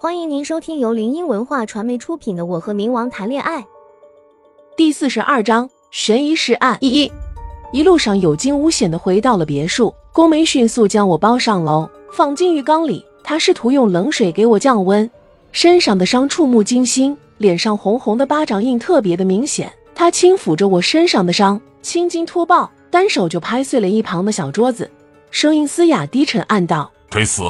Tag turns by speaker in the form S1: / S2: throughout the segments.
S1: 欢迎您收听由林音文化传媒出品的《我和冥王谈恋爱》
S2: 第四十二章悬疑尸案一一。一路上有惊无险的回到了别墅，宫梅迅速将我抱上楼，放进浴缸里。他试图用冷水给我降温，身上的伤触目惊心，脸上红红的巴掌印特别的明显。他轻抚着我身上的伤，青筋突爆，单手就拍碎了一旁的小桌子，声音嘶哑低沉，暗道：“
S3: 该死！”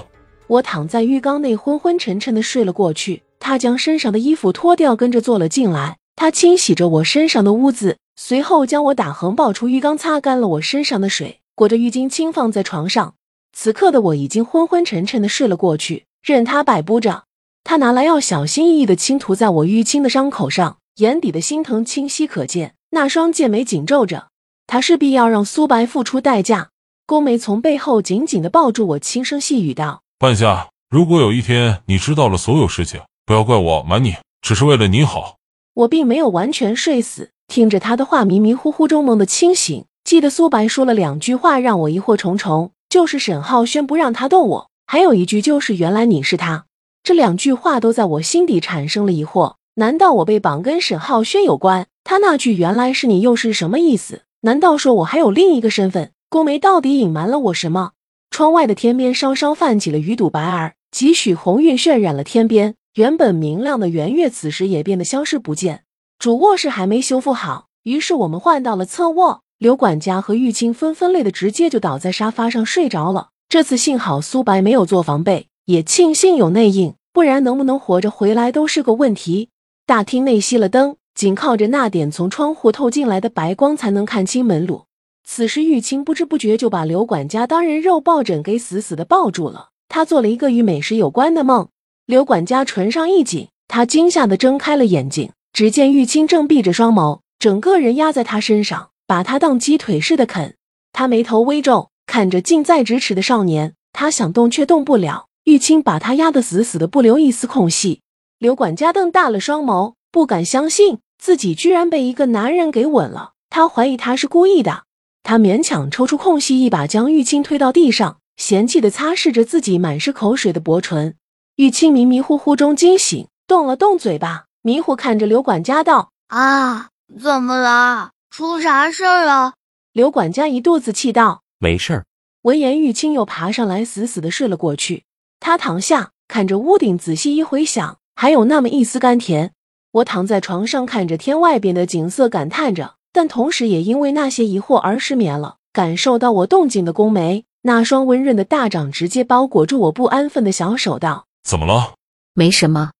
S2: 我躺在浴缸内，昏昏沉沉的睡了过去。他将身上的衣服脱掉，跟着坐了进来。他清洗着我身上的污渍，随后将我打横抱出浴缸，擦干了我身上的水，裹着浴巾轻放在床上。此刻的我已经昏昏沉沉的睡了过去，任他摆布着。他拿来药，小心翼翼的轻涂在我淤青的伤口上，眼底的心疼清晰可见，那双剑眉紧皱着。他势必要让苏白付出代价。宫梅从背后紧紧的抱住我，轻声细语道。
S3: 半夏，如果有一天你知道了所有事情，不要怪我瞒你，只是为了你好。
S2: 我并没有完全睡死，听着他的话，迷迷糊糊中猛地清醒，记得苏白说了两句话，让我疑惑重重，就是沈浩轩不让他动我，还有一句就是原来你是他。这两句话都在我心底产生了疑惑，难道我被绑跟沈浩轩有关？他那句原来是你又是什么意思？难道说我还有另一个身份？宫梅到底隐瞒了我什么？窗外的天边稍稍泛起了鱼肚白儿，几许红晕渲染了天边。原本明亮的圆月，此时也变得消失不见。主卧室还没修复好，于是我们换到了侧卧。刘管家和玉清纷纷累得直接就倒在沙发上睡着了。这次幸好苏白没有做防备，也庆幸有内应，不然能不能活着回来都是个问题。大厅内熄了灯，仅靠着那点从窗户透进来的白光，才能看清门路。此时，玉清不知不觉就把刘管家当人肉抱枕给死死的抱住了。他做了一个与美食有关的梦。刘管家唇上一紧，他惊吓的睁开了眼睛，只见玉清正闭着双眸，整个人压在他身上，把他当鸡腿似的啃。他眉头微皱，看着近在咫尺的少年，他想动却动不了。玉清把他压得死死的，不留一丝空隙。刘管家瞪大了双眸，不敢相信自己居然被一个男人给吻了。他怀疑他是故意的。他勉强抽出空隙，一把将玉清推到地上，嫌弃的擦拭着自己满是口水的薄唇。玉清迷迷糊糊中惊醒，动了动嘴巴，迷糊看着刘管家道：“
S4: 啊，怎么了？出啥事儿了？”
S2: 刘管家一肚子气道：“
S5: 没事儿。”
S2: 闻言，玉清又爬上来，死死的睡了过去。他躺下，看着屋顶，仔细一回想，还有那么一丝甘甜。我躺在床上，看着天外边的景色，感叹着。但同时也因为那些疑惑而失眠了。感受到我动静的宫梅，那双温润的大掌直接包裹住我不安分的小手，道：“
S3: 怎么了？
S6: 没什么。”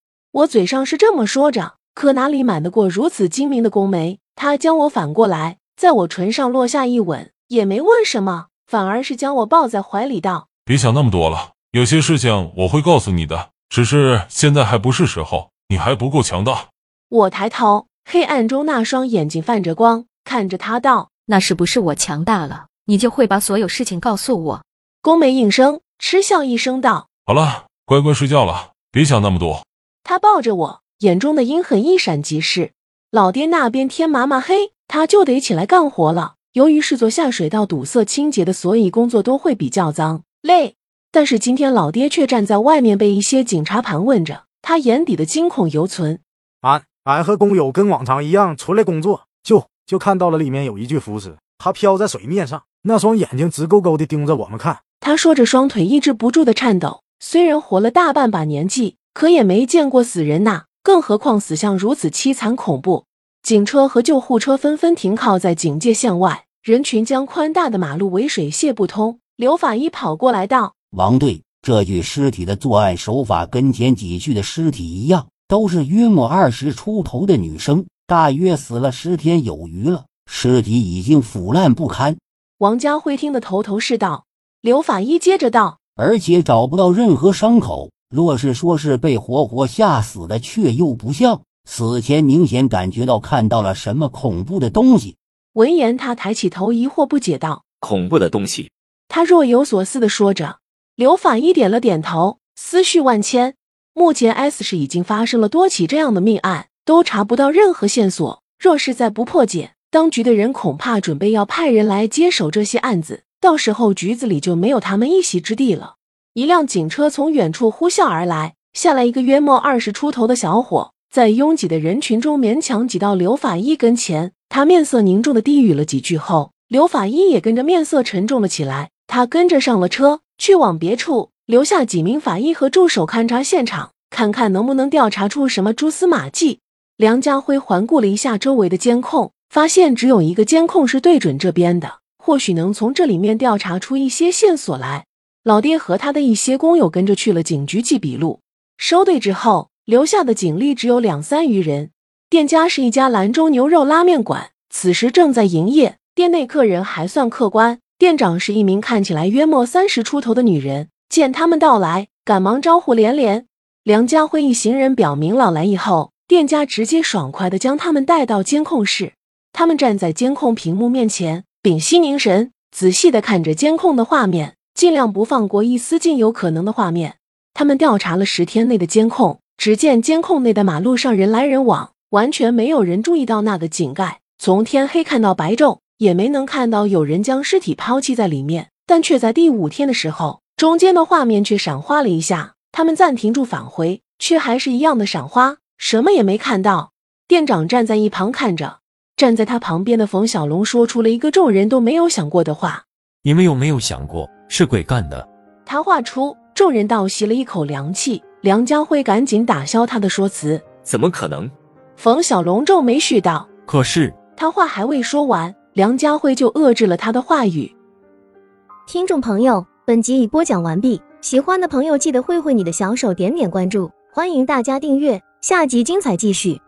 S2: 我嘴上是这么说着，可哪里瞒得过如此精明的宫梅？她将我反过来，在我唇上落下一吻，也没问什么，反而是将我抱在怀里，道：“
S3: 别想那么多了，有些事情我会告诉你的，只是现在还不是时候，你还不够强大。”
S2: 我抬头。黑暗中，那双眼睛泛着光，看着他道：“
S6: 那是不是我强大了，你就会把所有事情告诉我？”
S2: 宫梅应声，嗤笑一声道：“
S3: 好了，乖乖睡觉了，别想那么多。”
S2: 他抱着我，眼中的阴狠一闪即逝。老爹那边天麻麻黑，他就得起来干活了。由于是做下水道堵塞清洁的，所以工作都会比较脏累。但是今天老爹却站在外面，被一些警察盘问着，他眼底的惊恐犹存。
S7: 俺。俺和工友跟往常一样出来工作，就就看到了里面有一具浮尸，他漂在水面上，那双眼睛直勾勾地盯着我们看。
S2: 他说着，双腿抑制不住的颤抖。虽然活了大半把年纪，可也没见过死人呐，更何况死相如此凄惨恐怖。警车和救护车纷纷停靠在警戒线外，人群将宽大的马路围水泄不通。刘法医跑过来道：“
S8: 王队，这具尸体的作案手法跟前几具的尸体一样。”都是约莫二十出头的女生，大约死了十天有余了，尸体已经腐烂不堪。
S2: 王家辉听得头头是道，刘法医接着道：“
S8: 而且找不到任何伤口，若是说是被活活吓死的，却又不像。死前明显感觉到看到了什么恐怖的东西。”
S2: 闻言，他抬起头，疑惑不解道：“
S5: 恐怖的东西？”
S2: 他若有所思的说着。刘法医点了点头，思绪万千。目前 S 市已经发生了多起这样的命案，都查不到任何线索。若是再不破解，当局的人恐怕准备要派人来接手这些案子，到时候局子里就没有他们一席之地了。一辆警车从远处呼啸而来，下来一个约莫二十出头的小伙，在拥挤的人群中勉强挤到刘法医跟前。他面色凝重的低语了几句后，刘法医也跟着面色沉重了起来。他跟着上了车，去往别处，留下几名法医和助手勘察现场，看看能不能调查出什么蛛丝马迹。梁家辉环顾了一下周围的监控，发现只有一个监控是对准这边的，或许能从这里面调查出一些线索来。老爹和他的一些工友跟着去了警局记笔录。收队之后，留下的警力只有两三余人。店家是一家兰州牛肉拉面馆，此时正在营业，店内客人还算客观。店长是一名看起来约莫三十出头的女人，见他们到来，赶忙招呼连连。梁家辉一行人表明老来意后，店家直接爽快的将他们带到监控室。他们站在监控屏幕面前，屏息凝神，仔细的看着监控的画面，尽量不放过一丝尽有可能的画面。他们调查了十天内的监控，只见监控内的马路上人来人往，完全没有人注意到那个井盖，从天黑看到白昼。也没能看到有人将尸体抛弃在里面，但却在第五天的时候，中间的画面却闪花了一下。他们暂停住返回，却还是一样的闪花，什么也没看到。店长站在一旁看着，站在他旁边的冯小龙说出了一个众人都没有想过的话：“
S5: 你们有没有想过是鬼干的？”
S2: 他话出，众人倒吸了一口凉气。梁家辉赶紧打消他的说辞：“
S9: 怎么可能？”
S2: 冯小龙皱眉絮道：“
S5: 可是……”
S2: 他话还未说完。梁家辉就遏制了他的话语。
S1: 听众朋友，本集已播讲完毕，喜欢的朋友记得挥挥你的小手，点点关注，欢迎大家订阅，下集精彩继续。